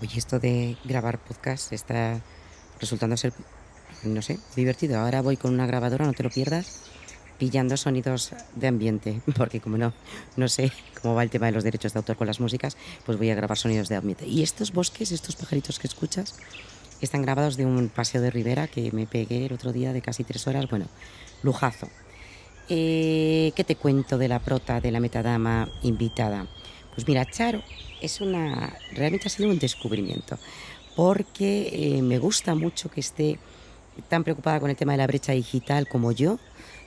Oye, esto de grabar podcast está resultando ser, no sé, divertido. Ahora voy con una grabadora, no te lo pierdas, pillando sonidos de ambiente, porque como no, no sé cómo va el tema de los derechos de autor con las músicas, pues voy a grabar sonidos de ambiente. Y estos bosques, estos pajaritos que escuchas, están grabados de un paseo de ribera que me pegué el otro día de casi tres horas. Bueno, lujazo. Eh, ¿Qué te cuento de la prota de la metadama invitada? Pues mira, Charo es una. realmente ha sido un descubrimiento, porque eh, me gusta mucho que esté tan preocupada con el tema de la brecha digital como yo.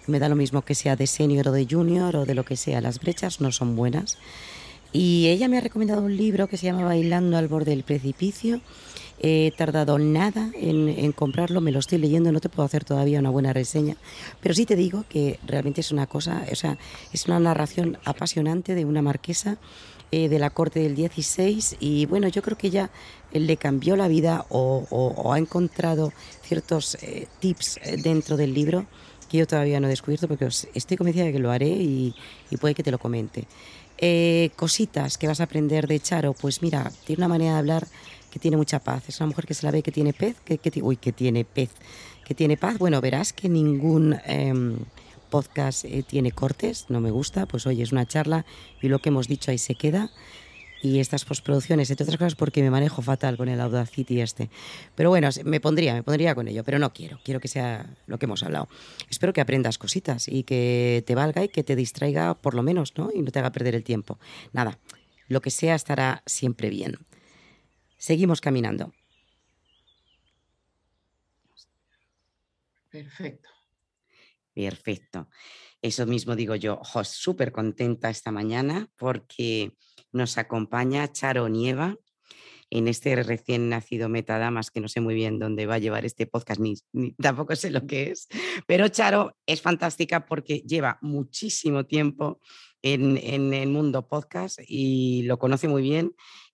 Me da lo mismo que sea de senior o de junior o de lo que sea, las brechas no son buenas. Y ella me ha recomendado un libro que se llama Bailando al borde del precipicio He tardado nada en, comprarlo, me lo estoy leyendo, no te puedo hacer todavía una buena reseña, pero sí te digo que realmente es una cosa, o sea, es una narración apasionante de una marquesa eh, de la corte del 16 y bueno, yo creo que ella le cambió la vida o, ha encontrado ciertos eh, tips eh, dentro del libro que yo todavía no he descubierto porque estoy convencida de que lo haré y, puede que te lo comente. cositas que vas a aprender de Charo, pues mira, tiene una manera de hablar que tiene mucha paz. Es una mujer que se la ve que tiene pez, que, que uy, que tiene pez, que tiene paz. Bueno, verás que ningún em, podcast eh, tiene cortes, no me gusta, pues oye, es una charla y lo que hemos dicho ahí se queda. Y estas postproducciones, entre otras cosas, porque me manejo fatal con el Audacity este. Pero bueno, me pondría, me pondría con ello, pero no quiero, quiero que sea lo que hemos hablado. Espero que aprendas cositas y que te valga y que te distraiga por lo menos, ¿no? Y no te haga perder el tiempo. Nada, lo que sea estará siempre bien. Seguimos caminando. Perfecto. Perfecto. Eso mismo digo yo, súper contenta esta mañana porque nos acompaña Charo Nieva en este recién nacido Metadamas, que no sé muy bien dónde va a llevar este podcast, ni, tampoco sé lo que es, pero Charo es fantástica porque lleva muchísimo tiempo en, en el mundo podcast y lo conoce muy bien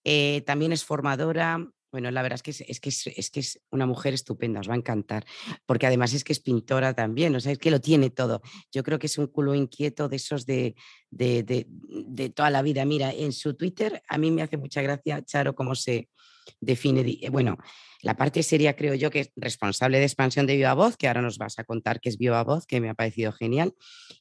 eh, también es formadora. Bueno, la verdad es que es, que es, que es una mujer estupenda, os va a encantar, porque además es que es pintora también, o sea, es que lo tiene todo. Yo creo que es un culo inquieto de esos de, de, de toda la vida. Mira, en su Twitter a mí me hace mucha gracia, Charo, cómo se, define, eh, bueno, la parte seria creo yo que es responsable de expansión de Viva Voz, que ahora nos vas a contar que es Viva Voz, que me ha parecido genial,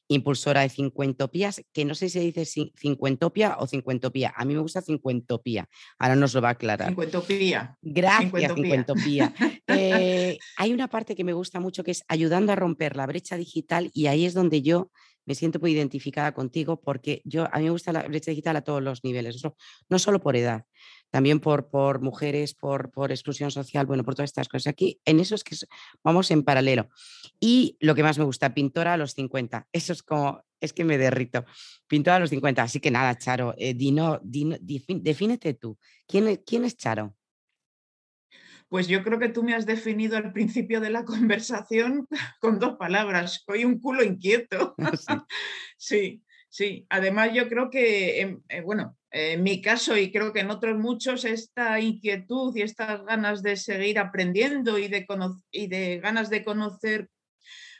impulsora de Cincuentopías, que no sé si se dice cincuentopia o cincuentopía, a mí me gusta cincuentopía, ahora nos lo va a aclarar. Cincuentopía. Gracias, cincuentopía. Eh, hay una parte que me gusta mucho que es ayudando a romper la brecha digital y ahí es donde yo me siento muy identificada contigo porque yo, a mí me gusta la brecha digital a todos los niveles, no solo por edad, también por, por mujeres, por, por exclusión social, bueno, por todas estas cosas. Aquí en eso es que vamos en paralelo. Y lo que más me gusta, pintora a los 50. Eso es como, es que me derrito. Pintora a los 50. Así que nada, Charo, eh, dino, defínete tú. ¿Quién, ¿Quién es Charo? Pues yo creo que tú me has definido al principio de la conversación con dos palabras. Soy un culo inquieto. sí, sí. Además, yo creo que, eh, bueno, en mi caso y creo que en otros muchos, esta inquietud y estas ganas de seguir aprendiendo y de, y de ganas de conocer,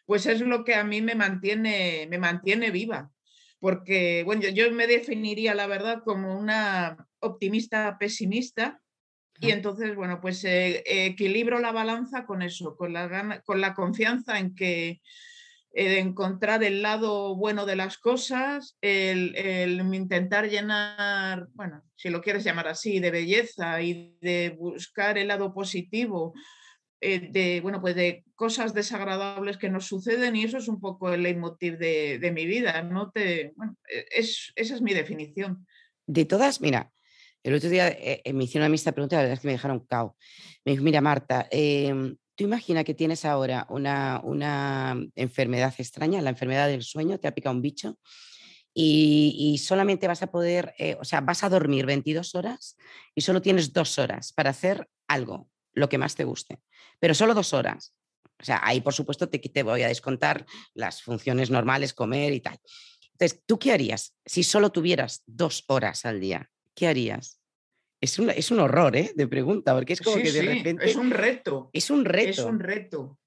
pues es lo que a mí me mantiene, me mantiene viva. Porque, bueno, yo, me definiría, la verdad, como una optimista pesimista, y entonces, bueno, pues eh, equilibro la balanza con eso, con la, con la confianza en que el encontrar el lado bueno de las cosas, el, intentar llenar, bueno, si lo quieres llamar así, de belleza y de buscar el lado positivo eh, de, bueno, pues de cosas desagradables que nos suceden y eso es un poco el leitmotiv de, de mi vida. No te, e, es, esa es mi definición. De todas, mira, el otro día eh, me hicieron a mí esta pregunta, la verdad es que me dejaron cao. Me dijo, mira, Marta, eh, Tú imagina que tienes ahora una, una, enfermedad extraña, la enfermedad del sueño, te ha picado un bicho y, solamente vas a poder, eh, o sea, vas a dormir 22 horas y solo tienes dos horas para hacer algo, lo que más te guste, pero solo dos horas. O sea, ahí por supuesto te, te voy a descontar las funciones normales, comer y tal. Entonces, ¿tú qué harías si solo tuvieras dos horas al día? ¿Qué harías? Es un, es un horror, ¿eh? De pregunta, porque es como que de repente. Es un reto. Es un reto. Es un reto.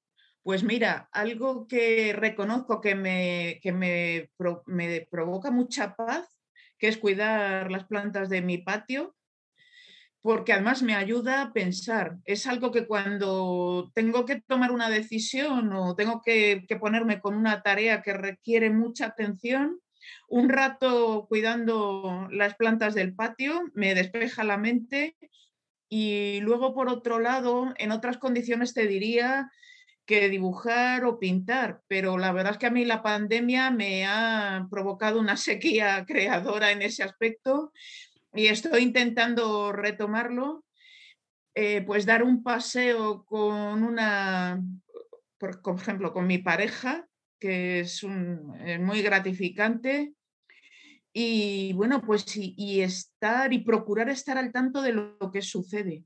Pues mira, algo que reconozco que me, que me, provoca mucha paz, que es cuidar las plantas de mi patio. porque además me ayuda a pensar. Es algo que cuando tengo que tomar una decisión o tengo que, ponerme con una tarea que requiere mucha atención, un rato cuidando las plantas del patio me despeja la mente y luego por otro lado, en otras condiciones te diría que dibujar o pintar, pero la verdad es que a mí la pandemia me ha provocado una sequía creadora en ese aspecto y estoy intentando retomarlo, eh, pues dar un paseo con una, por, ejemplo, con mi pareja, que es, muy gratificante. Y bueno, pues y, estar y procurar estar al tanto de lo que sucede.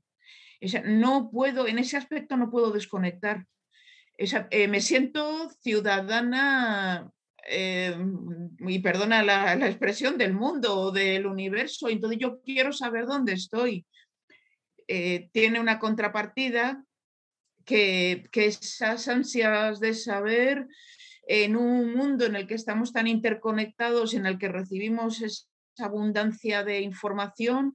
no puedo, en ese aspecto no puedo desconectar. Eh, me siento ciudadana eh, y perdona la, expresión, del mundo o del universo, entonces yo quiero saber dónde estoy. Eh, tiene una contrapartida que, que esas ansias de saber en un mundo en el que estamos tan interconectados, en el que recibimos esa abundancia de información,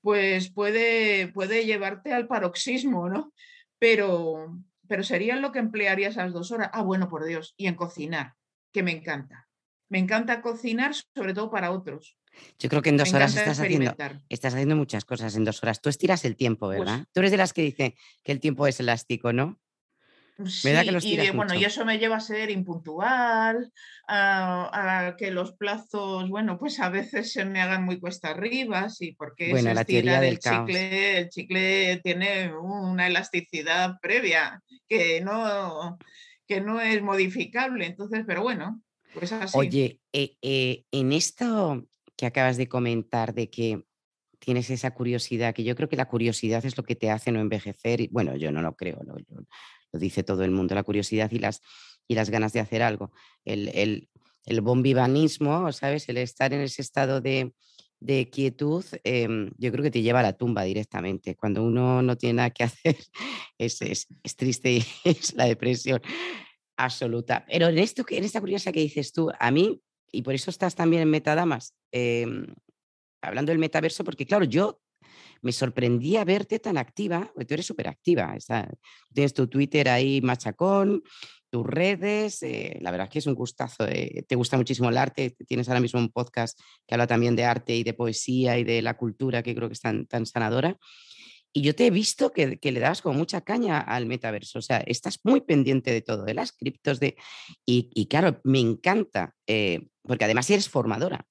pues puede, puede llevarte al paroxismo, ¿no? Pero, pero sería lo que emplearía esas dos horas. Ah, bueno, por Dios, y en cocinar que me encanta. Me encanta cocinar, sobre todo para otros. Yo creo que en dos horas estás haciendo, estás haciendo muchas cosas en dos horas. Tú estiras el tiempo, pues ¿verdad? Tú eres de las que dice que el tiempo es elástico, ¿no? Sí, y bueno, y eso me lleva a ser impuntual, a, que los plazos, bueno, pues a veces se me hagan muy cuesta arriba, sí, porque bueno, la teoría del chicle, el chicle tiene una elasticidad previa que no, que no es modificable. Entonces, pero bueno, pues así. Oye, eh, eh, en esto que acabas de comentar de que tienes esa curiosidad, que yo creo que la curiosidad es lo que te hace no envejecer, y, bueno, yo no lo creo, lo, dice todo el mundo, la curiosidad y las, y las ganas de hacer algo. El, el, el bombivanismo, ¿sabes? El estar en ese estado de, de quietud, em, yo creo que te lleva a la tumba directamente. Cuando uno no tiene nada que hacer, es, es, es triste y es la depresión absoluta. Pero en, esto, en esta curiosa que dices tú, a mí, y por eso estás también en Metadamas, em, hablando del metaverso, porque claro, yo me sorprendía verte tan activa, tú eres súper activa, tienes tu Twitter ahí machacón, tus redes. Eh, la verdad es que es un gustazo. Eh, te gusta muchísimo el arte. Tienes ahora mismo un podcast que habla también de arte y de poesía y de la cultura, que creo que es tan, tan sanadora. Y yo te he visto que, que, le das como mucha caña al metaverso. O sea, estás muy pendiente de todo, de las criptos, de... Y, claro, me encanta, eh, porque además eres formadora.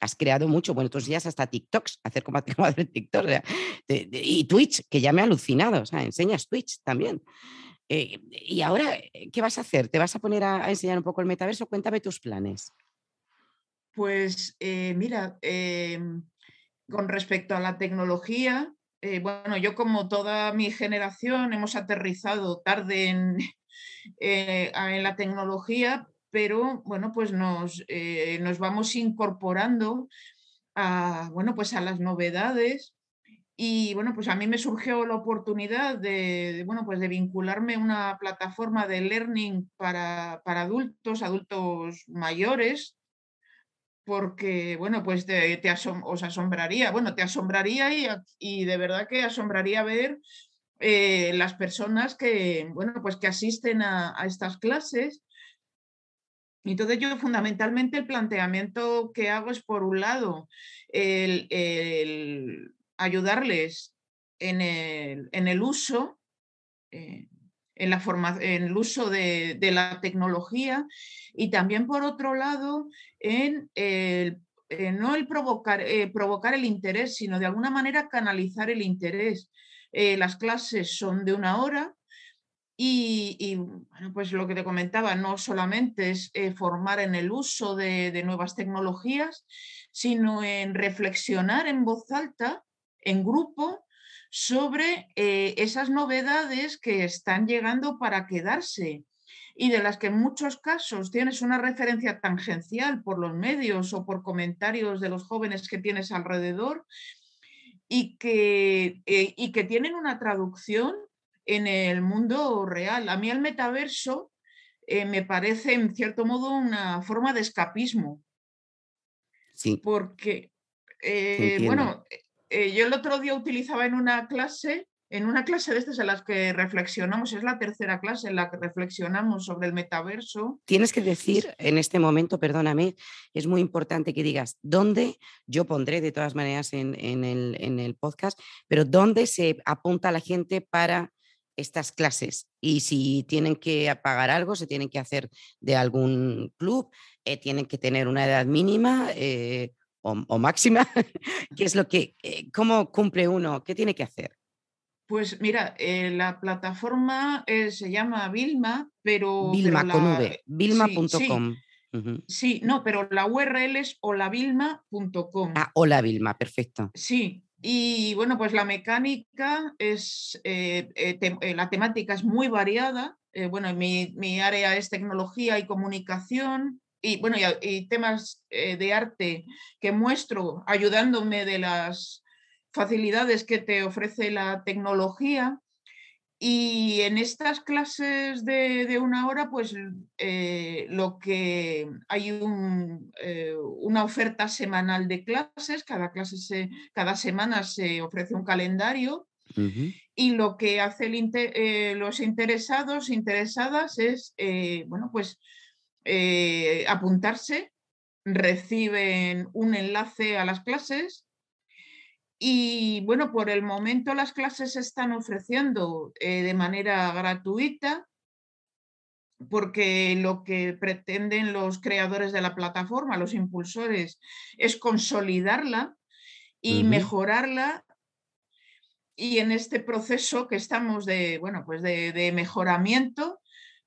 Has creado mucho, bueno, estos días hasta TikToks, hacer como, hacer TikTok. y Twitch, que ya me ha alucinado. O sea, enseñas Twitch también. Eh, ¿Y ahora eh, qué vas a hacer? ¿Te vas a poner a, enseñar un poco el metaverso? Cuéntame tus planes. Pues eh, mira, em, con respecto a la tecnología, bueno, yo como toda mi generación hemos aterrizado tarde en, en la tecnología, pero bueno, pues nos, nos vamos incorporando a, bueno, pues a las novedades y bueno, pues a mí me surgió la oportunidad de, bueno, pues de vincularme a una plataforma de learning para, adultos, adultos mayores, porque, bueno, pues te, os asombraría, bueno, te asombraría y, y, de verdad que asombraría ver eh, las personas que, bueno, pues que asisten a, estas clases. Entonces yo fundamentalmente el planteamiento que hago es, por un lado, el ayudarles en el, uso, eh, en, la en el uso de, la tecnología y también por otro lado en no el provocar, eh, provocar el interés, sino de alguna manera canalizar el interés. Eh, las clases son de una hora, y, bueno, pues lo que te comentaba, no solamente es formar en el uso de, de, nuevas tecnologías, sino en reflexionar en voz alta en grupo sobre eh, esas novedades que están llegando para quedarse y de las que en muchos casos tienes una referencia tangencial por los medios o por comentarios de los jóvenes que tienes alrededor y que, eh, y que tienen una traducción en el mundo real. A mí el metaverso eh, me parece en cierto modo una forma de escapismo. Sí. Porque, bueno, eh, yo el otro día utilizaba en una clase en una clase de estas en las que reflexionamos, es la tercera clase en la que reflexionamos sobre el metaverso. Tienes que decir en este momento, perdóname, es muy importante que digas dónde, yo pondré de todas maneras en, el, en el podcast, pero dónde se apunta la gente para estas clases y si tienen que pagar algo, se tienen que hacer de algún club, eh, tienen que tener una edad mínima eh, o, máxima, ¿qué es lo que, eh, cómo cumple uno, qué tiene que hacer? Pues mira, la plataforma se llama Vilma, pero... Vilma con V, vilma.com. Sí, no, pero la URL es holavilma.com. Ah, hola Vilma, perfecto. Sí, y bueno, pues la mecánica es, eh, la temática es muy variada. bueno, mi, mi, área es tecnología y comunicación. Y bueno, y temas de arte que muestro ayudándome de las facilidades que te ofrece la tecnología. Y en estas clases de, una hora, pues eh, lo que hay eh, una oferta semanal de clases, cada clase se, cada semana se ofrece un calendario y lo que hacen eh, los interesados, interesadas es, bueno, pues apuntarse, reciben un enlace a las clases y bueno, por el momento las clases se están ofreciendo eh, de manera gratuita porque lo que pretenden los creadores de la plataforma, los impulsores, es consolidarla y mejorarla. Y en este proceso que estamos de, bueno, pues de, mejoramiento,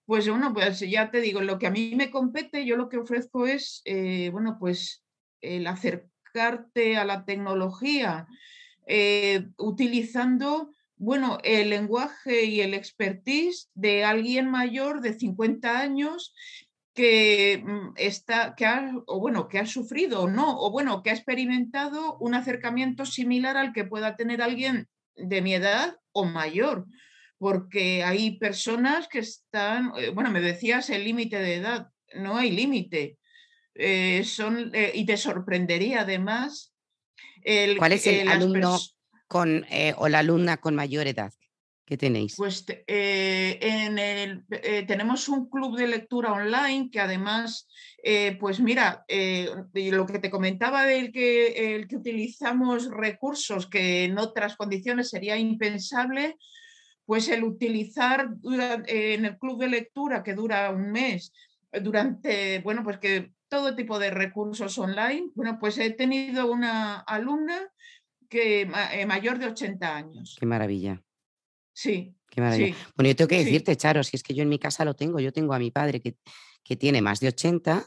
pues bueno, pues ya te digo, lo que a mí me compete, yo lo que ofrezco es, eh, bueno, pues el hacer a la tecnología eh, utilizando bueno, el lenguaje y el expertise de alguien mayor de 50 años que mm, está, que ha, bueno, que ha sufrido o no, o bueno, que ha experimentado un acercamiento similar al que pueda tener alguien de mi edad o mayor, porque hay personas que están, eh, bueno, me decías el límite de edad, no hay límite. Eh, son, eh, y te sorprendería además. El, ¿Cuál es el alumno con, eh, o la alumna con mayor edad que tenéis? Pues en el, tenemos un club de lectura online que además, pues mira, lo que te comentaba del que, el que utilizamos recursos que en otras condiciones sería impensable, pues el utilizar en el club de lectura que dura un mes, durante, bueno, pues que todo tipo de recursos online. Bueno, pues he tenido una alumna que eh, mayor de 80 años. Qué maravilla. Sí. Qué maravilla. Bueno, yo tengo que decirte, Charo, si es que yo en mi casa lo tengo, yo tengo a mi padre que, que tiene más de 80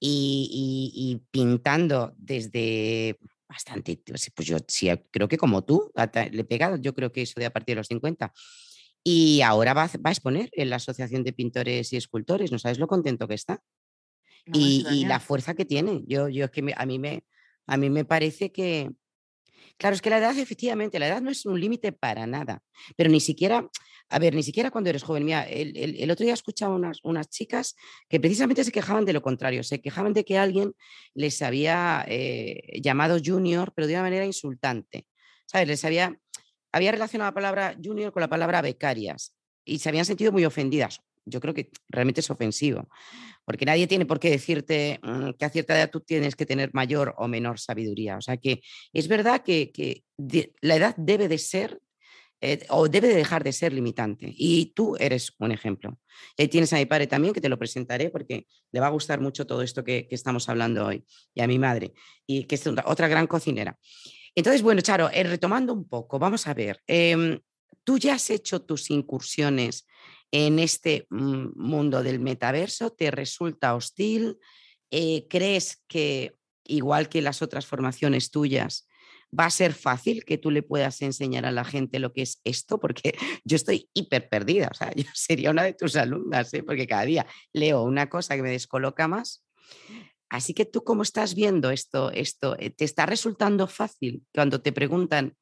y, pintando desde bastante, pues, pues yo sí, creo que como tú, le he pegado, yo creo que eso de a partir de los 50. Y ahora va, va a exponer en la Asociación de Pintores y Escultores, ¿no sabes lo contento que está? Y, la fuerza que tiene. Yo, yo es que a, mí me, a mí me parece que, claro, es que la edad, efectivamente, la edad no es un límite para nada, pero ni siquiera, a ver, ni siquiera cuando eres joven. Mira, el, el, otro día escuchaba unas, unas chicas que precisamente se quejaban de lo contrario, se quejaban de que alguien les había eh, llamado junior, pero de una manera insultante. ¿Sabes? Les había, había relacionado la palabra junior con la palabra becarias y se habían sentido muy ofendidas. Yo creo que realmente es ofensivo porque nadie tiene por qué decirte mm, que a cierta edad tú tienes que tener mayor o menor sabiduría. O sea que es verdad que, la edad debe de ser eh, o debe de dejar de ser limitante. Y tú eres un ejemplo. Y tienes a mi padre también, que te lo presentaré porque le va a gustar mucho todo esto que, estamos hablando hoy, y a mi madre, y que es otra gran cocinera. Entonces, bueno, Charo, eh, retomando un poco, vamos a ver, em, tú ya has hecho tus incursiones en este mm, mundo del metaverso? ¿Te resulta hostil? Eh, ¿Crees que, igual que las otras formaciones tuyas, va a ser fácil que tú le puedas enseñar a la gente lo que es esto? Porque yo estoy hiper perdida, o sea, yo sería una de tus alumnas, ¿eh? porque cada día leo una cosa que me descoloca más. Así que tú, ¿cómo estás viendo esto? esto eh, ¿Te está resultando fácil cuando te preguntan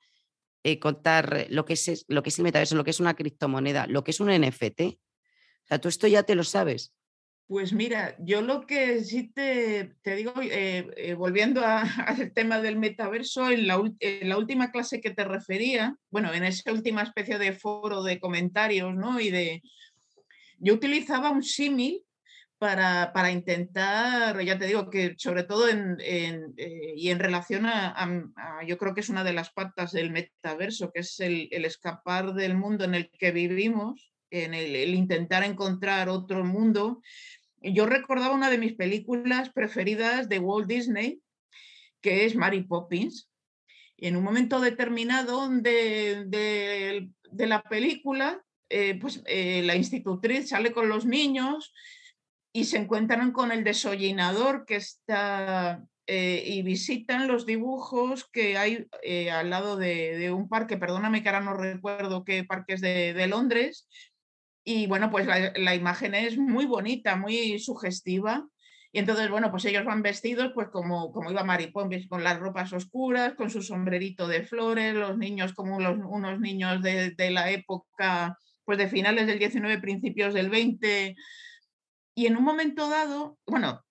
eh, contar lo que, es, lo que es el metaverso, lo que es una criptomoneda, lo que es un NFT. O sea, tú esto ya te lo sabes. Pues mira, yo lo que sí te, digo, eh, eh, volviendo al tema del metaverso, en la, última clase que te refería, bueno, en esa última especie de foro de comentarios, ¿no? Y de, yo utilizaba un símil para, intentar, ya te digo que sobre todo en, eh, y en relación a, yo creo que es una de las patas del metaverso, que es el, escapar del mundo en el que vivimos, en el, intentar encontrar otro mundo. Yo recordaba una de mis películas preferidas de Walt Disney, que es Mary Poppins. Y en un momento determinado de, de, la película, eh, pues eh, la institutriz sale con los niños y se encuentran con el desollinador que está eh, y visitan los dibujos que hay eh, al lado de, un parque, perdóname que ahora no recuerdo qué parque es de, Londres, y bueno, pues la, imagen es muy bonita, muy sugestiva. Y entonces, bueno, pues ellos van vestidos pues como, como iba Maripón, con las ropas oscuras, con su sombrerito de flores, los niños como unos niños de, de la época, pues de finales del 19, principios del 20, y en un momento dado, bueno,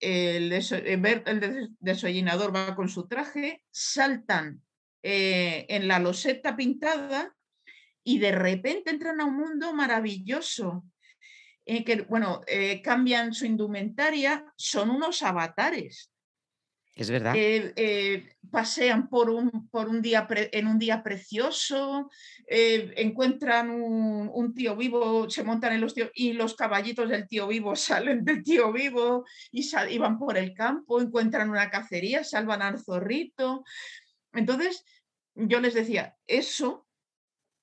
el, el desollinador va con su traje, saltan eh, en la loseta pintada y de repente entran a un mundo maravilloso. En que, bueno, eh, cambian su indumentaria, son unos avatares. Es verdad. Eh, eh, pasean por un, por un día en un día precioso, eh, encuentran un, tío vivo, se montan en los tíos y los caballitos del tío vivo salen del tío vivo y, y van por el campo, encuentran una cacería, salvan al zorrito. Entonces, yo les decía, eso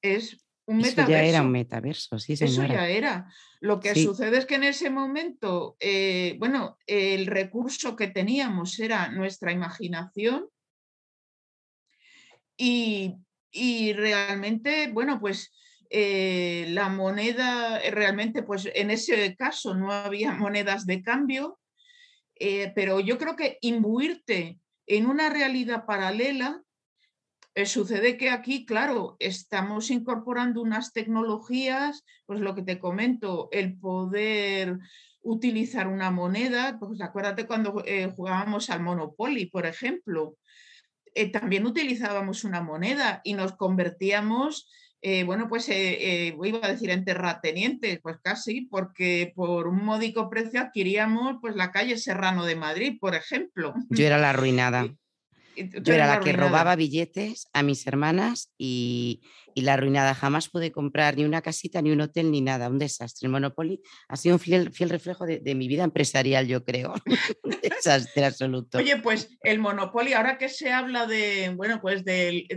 es un Eso ya era un metaverso, sí, Eso ya era. Lo que sucede es que en ese momento, eh, bueno, el recurso que teníamos era nuestra imaginación y, realmente, bueno, pues eh, la moneda, eh, realmente, pues en ese caso no había monedas de cambio, pero yo creo que imbuirte en una realidad paralela eh, sucede que aquí, claro, estamos incorporando unas tecnologías, pues lo que te comento, el poder utilizar una moneda, pues acuérdate cuando eh, jugábamos al Monopoly, por ejemplo, eh, también utilizábamos una moneda y nos convertíamos, bueno, pues iba a decir en terratenientes, pues casi, porque por un módico precio adquiríamos pues la calle Serrano de Madrid, por ejemplo. Yo era la arruinada. Yo era la que robaba billetes a mis hermanas y, la arruinada. Jamás pude comprar ni una casita, ni un hotel, ni nada. Un desastre. El Monopoly ha sido un fiel, reflejo de, mi vida empresarial, yo creo. desastre absoluto. Oye, pues el Monopoly, ahora que se habla de, bueno, pues del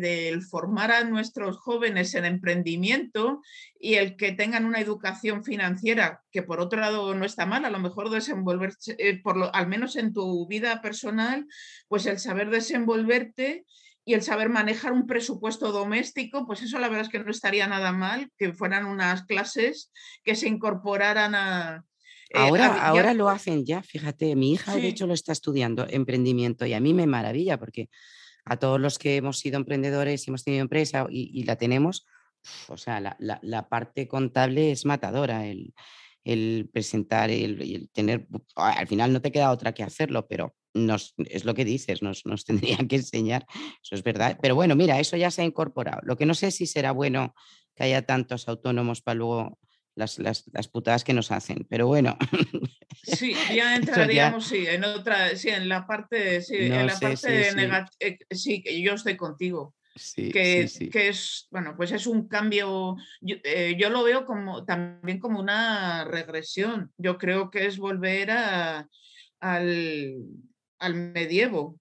formar a nuestros jóvenes en emprendimiento y el que tengan una educación financiera, que por otro lado no está mal, a lo mejor desenvolverse, eh, por lo, al menos en tu vida personal, pues el saber desenvolverte y el saber manejar un presupuesto doméstico, pues eso la verdad es que no estaría nada mal, que fueran unas clases que se incorporaran a... Eh, ahora, ahora lo hacen ya, fíjate, mi hija de hecho lo está estudiando, emprendimiento, y a mí me maravilla porque a todos los que hemos sido emprendedores y hemos tenido empresa y la tenemos, o sea, la, parte contable es matadora, el, presentar, el, el, tener, al final no te queda otra que hacerlo, pero nos, es lo que dices, nos, nos tendrían que enseñar, eso es verdad. Pero bueno, mira, eso ya se ha incorporado. Lo que no sé si será bueno que haya tantos autónomos para luego las, las, putadas que nos hacen, pero bueno. Sí, ya entraríamos, sí, en otra, sí, en la parte, sí, en la parte negativa, eh, sí, que yo estoy contigo. Sí, que, que, es, bueno, pues es un cambio, eh, yo, lo veo como también como una regresión. Yo creo que es volver a, al, al medievo.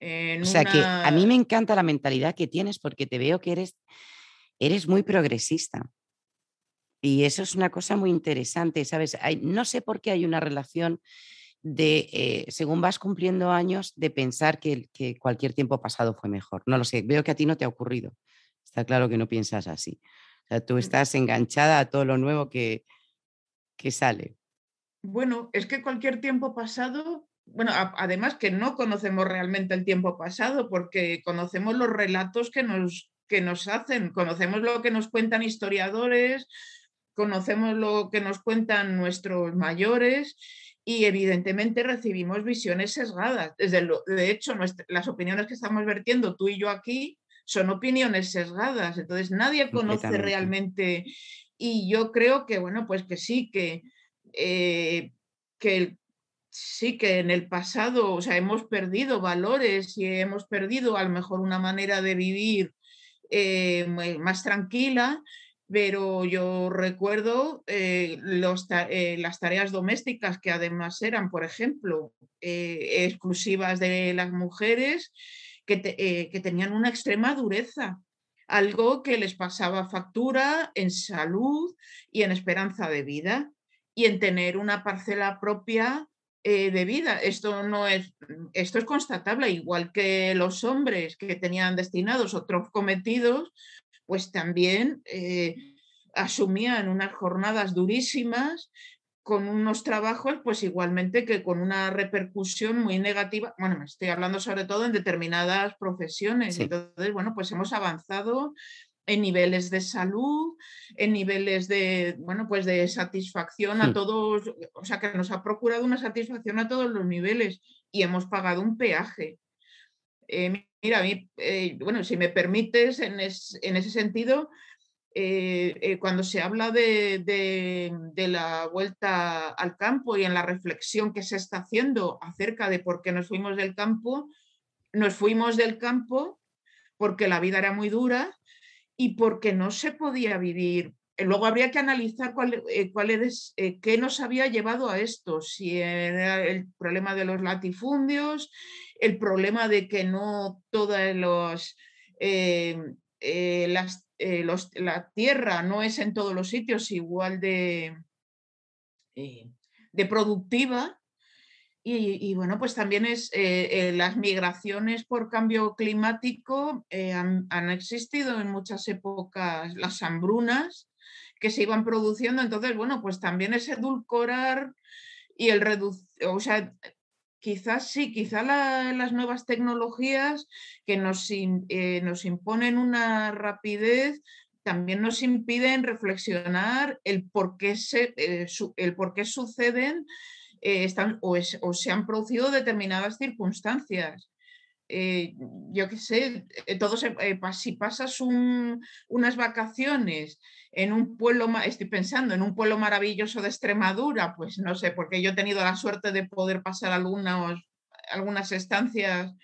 o sea que a mí me encanta la mentalidad que tienes porque te veo que eres, eres muy progresista. Y eso es una cosa muy interesante, ¿sabes? Hay, no sé por qué hay una relación de, eh, según vas cumpliendo años, de pensar que, que, cualquier tiempo pasado fue mejor. No lo sé, veo que a ti no te ha ocurrido. Está claro que no piensas así. O sea, tú mm. estás enganchada a todo lo nuevo que, que sale. Bueno, es que cualquier tiempo pasado, bueno, además que no conocemos realmente el tiempo pasado porque conocemos los relatos que nos, que nos hacen, conocemos lo que nos cuentan historiadores, conocemos lo que nos cuentan nuestros mayores y evidentemente recibimos visiones sesgadas. Desde de hecho, las opiniones que estamos vertiendo tú y yo aquí son opiniones sesgadas, entonces nadie conoce realmente y yo creo que, bueno, pues que sí, que, eh, que sí, que en el pasado, o sea, hemos perdido valores y hemos perdido a lo mejor una manera de vivir eh, más tranquila, pero yo recuerdo eh, eh, las tareas domésticas que además eran, por ejemplo, exclusivas de las mujeres, que, que, tenían una extrema dureza, algo que les pasaba factura en salud y en esperanza de vida y en tener una parcela propia de vida. Esto no es, esto es constatable, igual que los hombres que tenían destinados otros cometidos, pues también eh, asumían unas jornadas durísimas con unos trabajos, pues igualmente que con una repercusión muy negativa. Bueno, me estoy hablando sobre todo en determinadas profesiones. Entonces, bueno, pues hemos avanzado en niveles de salud, en niveles de, bueno, pues de satisfacción a hmm. todos, o sea, que nos ha procurado una satisfacción a todos los niveles y hemos pagado un peaje. Eh, Mira, a mí, eh, bueno, si me permites, en, ese sentido, eh, cuando se habla de, la vuelta al campo y en la reflexión que se está haciendo acerca de por qué nos fuimos del campo, nos fuimos del campo porque la vida era muy dura y porque no se podía vivir. Luego habría que analizar cuál, cuál es, qué nos había llevado a esto, si era el problema de los latifundios, el problema de que no todas los, eh, eh, las, eh, la tierra no es en todos los sitios igual de productiva. Y, bueno, pues también es las migraciones por cambio climático han, han, existido en muchas épocas, las hambrunas que se iban produciendo. Entonces, bueno, pues también es edulcorar y el reducir, o sea, quizás sí, quizás las nuevas tecnologías que nos, eh, nos, imponen una rapidez también nos impiden reflexionar el por qué, se, eh, el por qué suceden eh, están, o, se han producido determinadas circunstancias. yo qué sé, todo si pasas unas vacaciones en un pueblo, estoy pensando en un pueblo maravilloso de Extremadura, pues no sé, porque yo he tenido la suerte de poder pasar algunas, algunas estancias,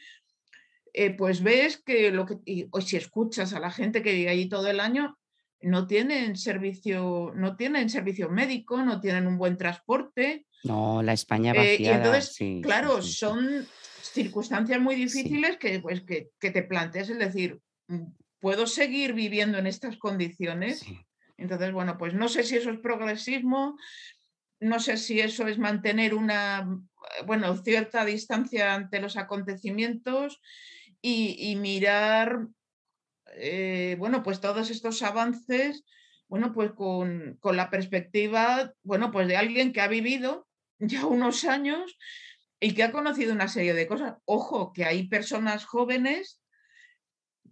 eh, pues ves que lo que, o si escuchas a la gente que vive allí todo el año, no tienen servicio, no tienen servicio médico, no tienen un buen transporte. No, la España vaciada. Eh, y entonces, claro, son circunstancias muy difíciles que, pues, que, que, te planteas, es decir, mm, ¿puedo seguir viviendo en estas condiciones? Entonces, bueno, pues no sé si eso es progresismo, no sé si eso es mantener una, bueno, cierta distancia ante los acontecimientos y, mirar, eh, bueno, pues todos estos avances, bueno, pues con, con, la perspectiva, bueno, pues de alguien que ha vivido ya unos años y que ha conocido una serie de cosas. Ojo, que hay personas jóvenes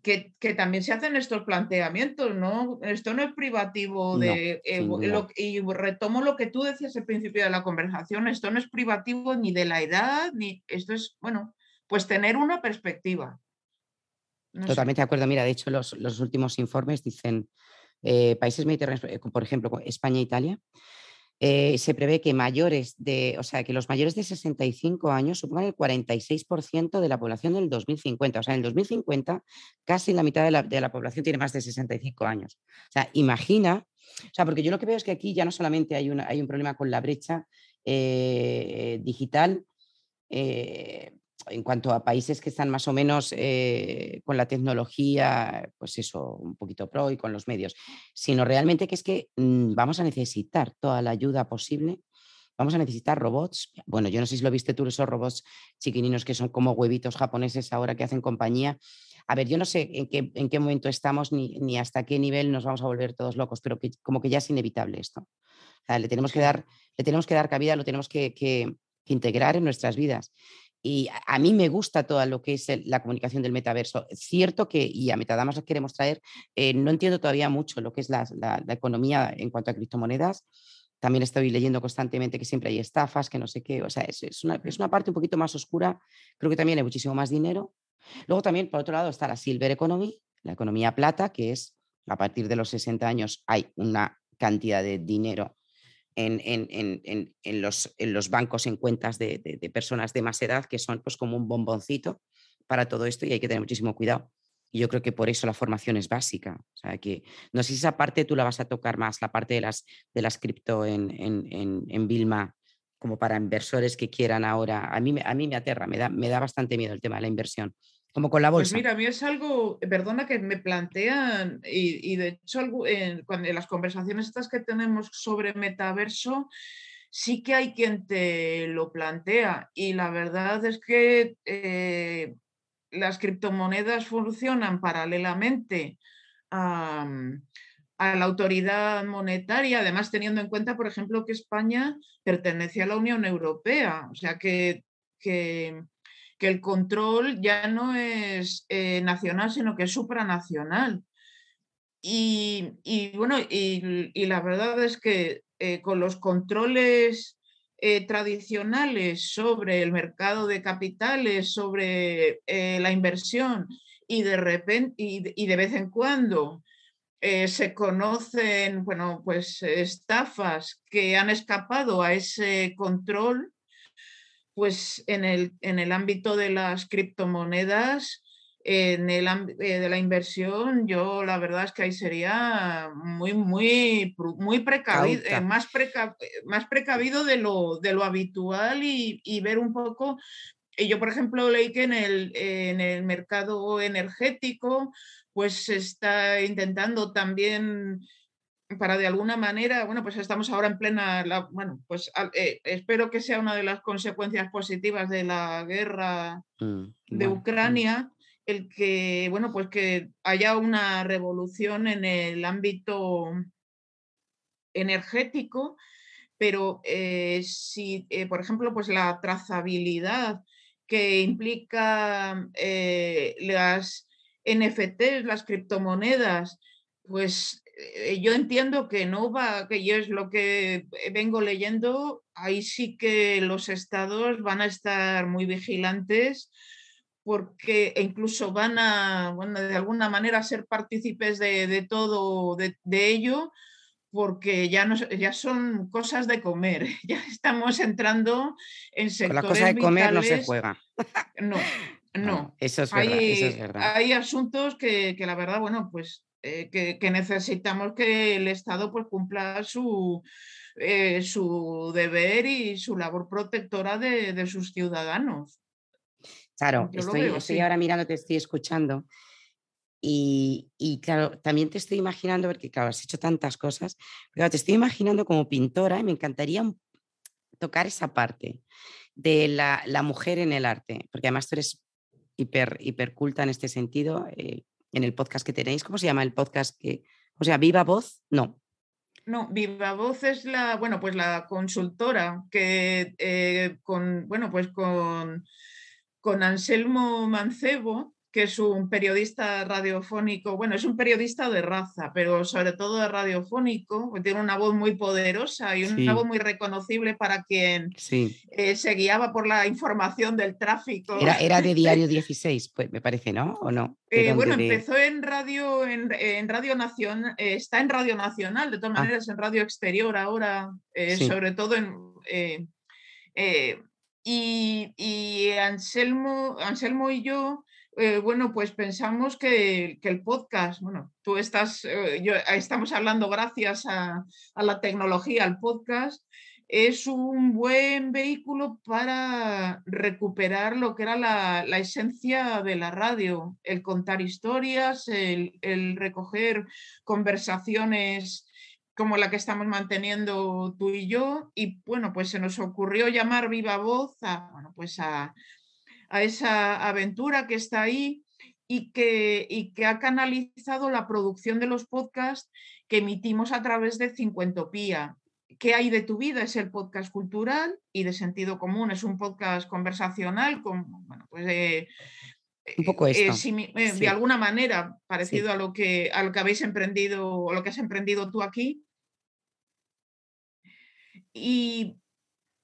que, también se hacen estos planteamientos, ¿no? Esto no es privativo de... Eh, y retomo lo que tú decías al principio de la conversación, esto no es privativo ni de la edad, ni... Esto es, bueno, pues tener una perspectiva. Totalmente de acuerdo. Mira, de hecho, los, últimos informes dicen eh, países mediterráneos, eh, por ejemplo, España e Italia, eh, se prevé que mayores de, o sea, que los mayores de 65 años supongan el 46% de la población del 2050. O sea, en el 2050 casi la mitad de la, población tiene más de 65 años. O sea, imagina, o sea, porque yo lo que veo es que aquí ya no solamente hay, hay un problema con la brecha eh, digital, eh, en cuanto a países que están más o menos eh, con la tecnología, pues eso, un poquito pro y con los medios, sino realmente que es que mm, vamos a necesitar toda la ayuda posible. Vamos a necesitar robots. Bueno, yo no sé si lo viste tú, esos robots chiquininos que son como huevitos japoneses ahora que hacen compañía. A ver, yo no sé en qué, en qué momento estamos ni, ni, hasta qué nivel nos vamos a volver todos locos, pero que, como que ya es inevitable esto. le, tenemos que dar, le tenemos que dar cabida, lo tenemos que, que integrar en nuestras vidas. Y a mí me gusta todo lo que es la comunicación del metaverso. Es cierto que, y a Metadamas queremos traer, eh, no entiendo todavía mucho lo que es la, economía en cuanto a criptomonedas. También estoy leyendo constantemente que siempre hay estafas, que no sé qué. O sea, es, una, es una parte un poquito más oscura. Creo que también hay muchísimo más dinero. Luego también, por otro lado, está la Silver Economy, la economía plata, que es a partir de los 60 años hay una cantidad de dinero en, los, en los, bancos, en cuentas de, personas de más edad, que son pues como un bomboncito para todo esto y hay que tener muchísimo cuidado. Y yo creo que por eso la formación es básica. O sea, que no sé si esa parte tú la vas a tocar más, la parte de las, de las cripto en, en, en, Vilma, como para inversores que quieran ahora. A mí, a mí me aterra, me da, me da bastante miedo el tema de la inversión como con la pues bolsa. Pues mira, a mí es algo, perdona que me plantean, y, de hecho en, cuando, en las conversaciones estas que tenemos sobre metaverso, sí que hay quien te lo plantea. Y la verdad es que eh, las criptomonedas funcionan paralelamente a, la autoridad monetaria, además teniendo en cuenta, por ejemplo, que España pertenece a la Unión Europea. O sea que, que que el control ya no es eh, nacional, sino que es supranacional. Y, bueno, y, la verdad es que eh, con los controles eh, tradicionales sobre el mercado de capitales, sobre la inversión, y de repente, y, de vez en cuando se conocen, bueno, pues estafas que han escapado a ese control, pues en el, en el ámbito de las criptomonedas, en el eh, de la inversión, yo la verdad es que ahí sería muy, muy, muy precavido, eh, más, más precavido de lo, de lo habitual y, ver un poco. Yo, por ejemplo, leí que en el, en el mercado energético, pues se está intentando también para de alguna manera, bueno, pues estamos ahora en plena, bueno, pues eh, espero que sea una de las consecuencias positivas de la guerra mm, de mm. Ucrania, el que, bueno, pues que haya una revolución en el ámbito energético, pero eh, si, eh, por ejemplo, pues la trazabilidad que implica las NFTs, las criptomonedas, pues yo entiendo que no va, que yo es lo que vengo leyendo, ahí sí que los estados van a estar muy vigilantes porque incluso van a, bueno, de alguna manera ser partícipes de, todo, de, ello, porque ya, no, ya son cosas de comer, ya estamos entrando en sectores Con la cosa de comer no se juega. No, no. eso, es verdad, hay, eso es verdad. Hay asuntos que, que la verdad, bueno, pues eh, que, necesitamos que el Estado pues, cumpla su, eh, su deber y su labor protectora de, sus ciudadanos. Claro, estoy, ahora mirando, te estoy escuchando y, claro, también te estoy imaginando, porque claro, has hecho tantas cosas, te estoy imaginando como pintora y me encantaría tocar esa parte de la, mujer en el arte, porque además tú eres hiper, hiperculta en este sentido. Eh, en el podcast que tenéis. ¿Cómo se llama el podcast? Que, o sea, Viva Voz, no. No, Viva Voz es la, bueno, pues la consultora que eh, con, bueno, pues con, con Anselmo Mancebo, que es un periodista radiofónico, bueno, es un periodista de raza, pero sobre todo de radiofónico, tiene una voz muy poderosa y una voz muy reconocible para quien eh, se guiaba por la información del tráfico. Era, de Diario 16, pues me parece, ¿no? ¿O no? Eh, bueno, empezó en Radio, en, Radio Nacional, eh, está en Radio Nacional, de todas ah. maneras en Radio Exterior ahora, sobre todo en... y, y Anselmo, Anselmo y yo eh, bueno, pues pensamos que, el podcast, bueno, tú estás, eh, yo, estamos hablando gracias a, la tecnología, al podcast, es un buen vehículo para recuperar lo que era la, esencia de la radio, el contar historias, el, recoger conversaciones como la que estamos manteniendo tú y yo. Y bueno, pues se nos ocurrió llamar viva voz a, bueno, pues a, a esa aventura que está ahí y que, y que ha canalizado la producción de los podcasts que emitimos a través de Cincuentopía. ¿Qué hay de tu vida? Es el podcast cultural y de sentido común, es un podcast conversacional con, bueno, pues de, un poco esto. de alguna manera parecido a, lo que, a lo que habéis emprendido o lo que has emprendido tú aquí. Y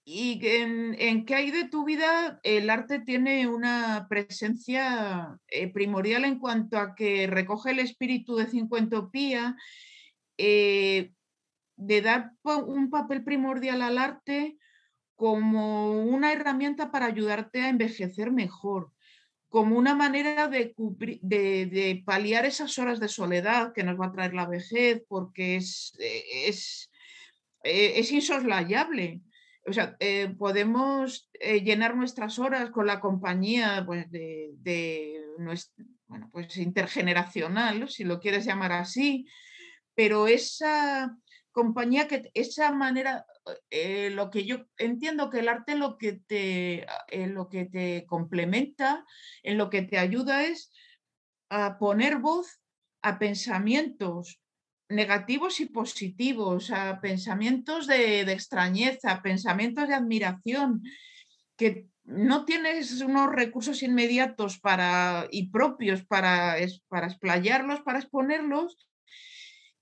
y en, qué hay de tu vida, el arte tiene una presencia eh, primordial en cuanto a que recoge el espíritu de cincuentopía, eh, de dar un papel primordial al arte como una herramienta para ayudarte a envejecer mejor, como una manera de, de, paliar esas horas de soledad que nos va a traer la vejez, porque es, eh, es, es insoslayable o sea, eh, podemos eh, llenar nuestras horas con la compañía pues, de, bueno, pues intergeneracional, si lo quieres llamar así, pero esa compañía que esa manera, eh, lo que yo entiendo que el arte lo que te, lo que te complementa, en lo que te ayuda es a poner voz a pensamientos negativos y positivos, a pensamientos de, extrañeza, pensamientos de admiración, que no tienes unos recursos inmediatos para, y propios para, para explayarlos, para exponerlos,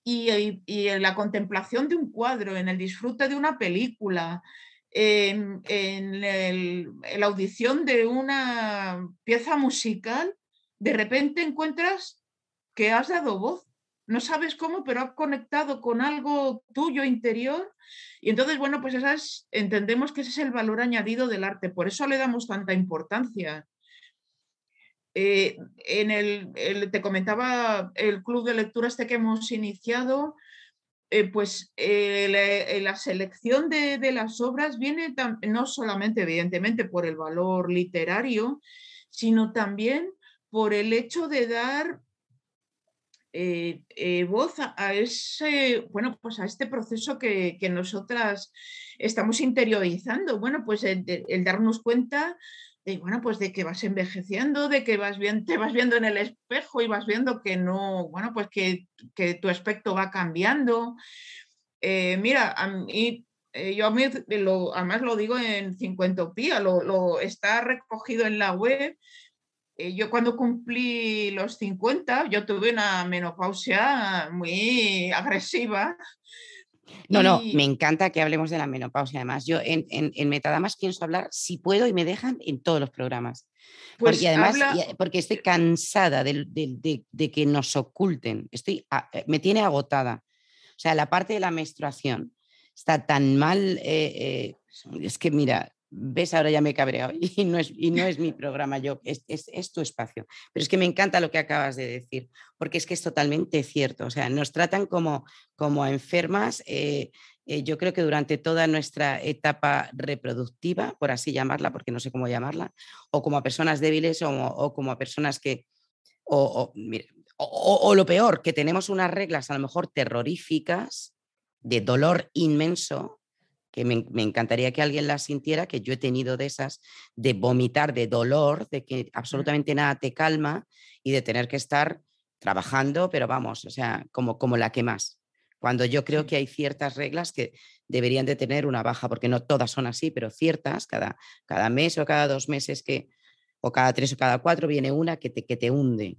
y, en la contemplación de un cuadro, en el disfrute de una película, en, en la audición de una pieza musical, de repente encuentras que has dado voz no sabes cómo, pero ha conectado con algo tuyo interior. Y entonces, bueno, pues entendemos que ese es el valor añadido del arte, por eso le damos tanta importancia. Eh, en el, te comentaba el club de lectura este que hemos iniciado, eh, pues eh, la, selección de, las obras viene no solamente, evidentemente, por el valor literario, sino también por el hecho de dar eh, eh, voz a, ese, bueno, pues a este proceso que, nosotras estamos interiorizando. Bueno, pues el, darnos cuenta de, bueno, pues de que vas envejeciendo, de que vas bien, te vas viendo en el espejo y vas viendo que no, bueno, pues que, tu aspecto va cambiando. Eh, mira, a mí yo a mí lo, además lo digo en 50 lo, lo, está recogido en la web, eh, yo cuando cumplí los 50, yo tuve una menopausia muy agresiva. No, no, me encanta que hablemos de la menopausia. Además, yo en, en, Metadamas pienso hablar, si puedo y me dejan, en todos los programas. Pues porque además, porque estoy cansada de, que nos oculten. Estoy, eh, me tiene agotada. O sea, la parte de la menstruación está tan mal. Eh, es que, mira, ves, ahora ya me he cabreado y no es, y no es mi programa, yo, es, es, tu espacio. Pero es que me encanta lo que acabas de decir, porque es que es totalmente cierto. O sea, nos tratan como, como enfermas. Eh, eh, yo creo que durante toda nuestra etapa reproductiva, por así llamarla, porque no sé cómo llamarla, o como a personas débiles o, como a personas que, o, o, lo peor, que tenemos unas reglas a lo mejor terroríficas, de dolor inmenso, que me, encantaría que alguien las sintiera, que yo he tenido de esas, de vomitar, de dolor, de que absolutamente nada te calma y de tener que estar trabajando, pero vamos, o sea, como, como la que más. Cuando yo creo que hay ciertas reglas que deberían de tener una baja, porque no todas son así, pero ciertas, cada, cada mes o cada dos meses que, o cada tres o cada cuatro viene una que te, que te hunde.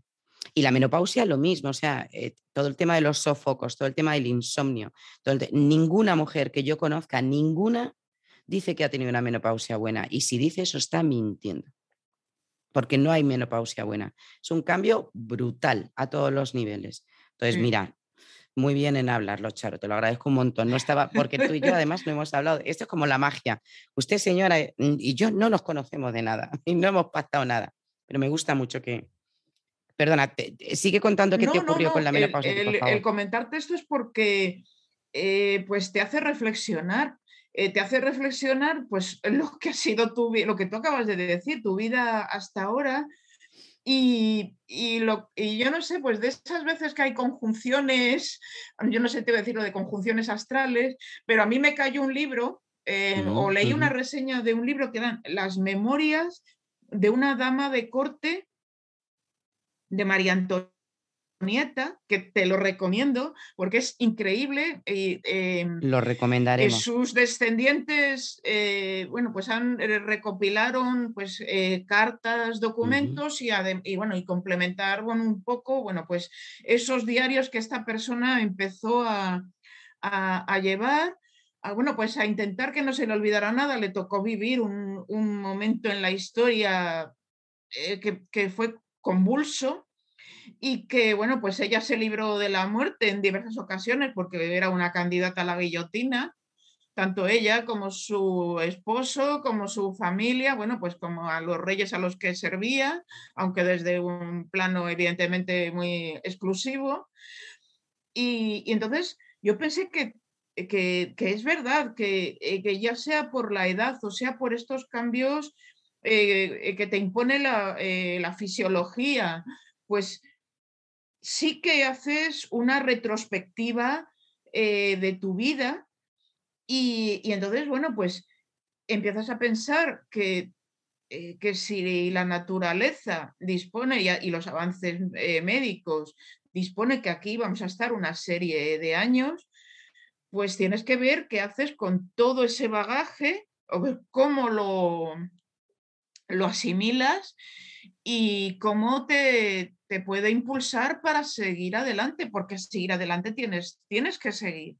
Y la menopausia lo mismo, o sea, eh, todo el tema de los sofocos, todo el tema del insomnio, ninguna mujer que yo conozca, ninguna dice que ha tenido una menopausia buena. Y si dice eso, está mintiendo. Porque no hay menopausia buena. Es un cambio brutal a todos los niveles. Entonces, mira, muy bien en hablarlo, Charo, te lo agradezco un montón. No estaba, porque tú y yo además no hemos hablado, esto es como la magia. Usted, señora, y yo no nos conocemos de nada y no hemos pactado nada, pero me gusta mucho que, Perdona, sigue contando qué te ocurrió con la menopausia. El, comentarte esto es porque eh, pues te hace reflexionar. Eh, te hace reflexionar pues lo que ha sido tu lo que tú acabas de decir, tu vida hasta ahora. Y, lo, yo no sé, pues de esas veces que hay conjunciones, yo no sé, te voy a decir lo de conjunciones astrales, pero a mí me cayó un libro eh, o leí una reseña de un libro que eran las memorias de una dama de corte de María Antonieta nieta, que te lo recomiendo porque es increíble. Y, em, lo recomendaremos. sus descendientes, eh, bueno, pues han eh, recopilaron pues eh, cartas, documentos y, y, bueno, y complementaron un poco, bueno, pues esos diarios que esta persona empezó a, a, llevar. bueno, pues a intentar que no se le olvidara nada, le tocó vivir un, un momento en la historia que, que, fue convulso y que, bueno, pues ella se libró de la muerte en diversas ocasiones porque era una candidata a la guillotina, tanto ella como su esposo, como su familia, bueno, pues como a los reyes a los que servía, aunque desde un plano evidentemente muy exclusivo. Y, entonces yo pensé que, que, es verdad que, eh, que, ya sea por la edad o sea por estos cambios eh, que te impone la, eh, la fisiología, pues sí que haces una retrospectiva eh, de tu vida y, entonces, bueno, pues empiezas a pensar que, eh, que si la naturaleza dispone y, los avances eh, médicos dispone que aquí vamos a estar una serie de años, pues tienes que ver qué haces con todo ese bagaje, o cómo lo, lo asimilas y cómo te, te puede impulsar para seguir adelante, porque seguir adelante tienes, tienes que seguir.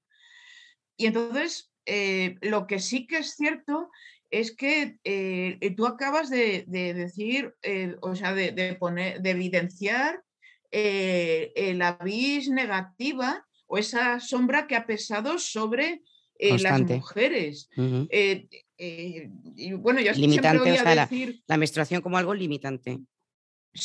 Y entonces, eh, lo que sí que es cierto es que eh, tú acabas de, decir, eh, o sea, de, poner, de evidenciar la vis negativa o esa sombra que ha pesado sobre las mujeres. Y bueno, yo limitante, voy a decir... la menstruación como algo limitante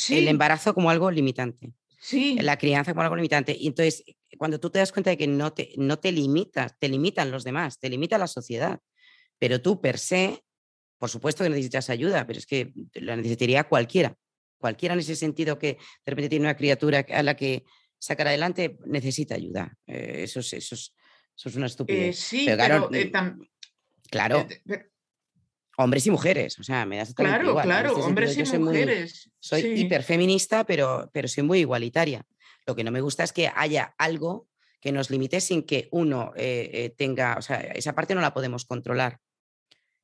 el embarazo como algo limitante. Sí. La crianza como algo limitante. Y entonces, cuando tú te das cuenta de que no te, no te limitas, te limitan los demás, te limita la sociedad, pero tú per se, por supuesto que necesitas ayuda, pero es que la necesitaría cualquiera. Cualquiera en ese sentido que de repente tiene una criatura a la que sacar adelante necesita ayuda. Eh, eso, es, eso, es, una estupidez. Eh, sí, pero, claro, eh, hombres y mujeres, o sea, me das Claro, claro, este hombres y mujeres. soy hiperfeminista, pero, pero soy muy igualitaria. Lo que no me gusta es que haya algo que nos limite sin que uno eh, eh, tenga, o sea, esa parte no la podemos controlar.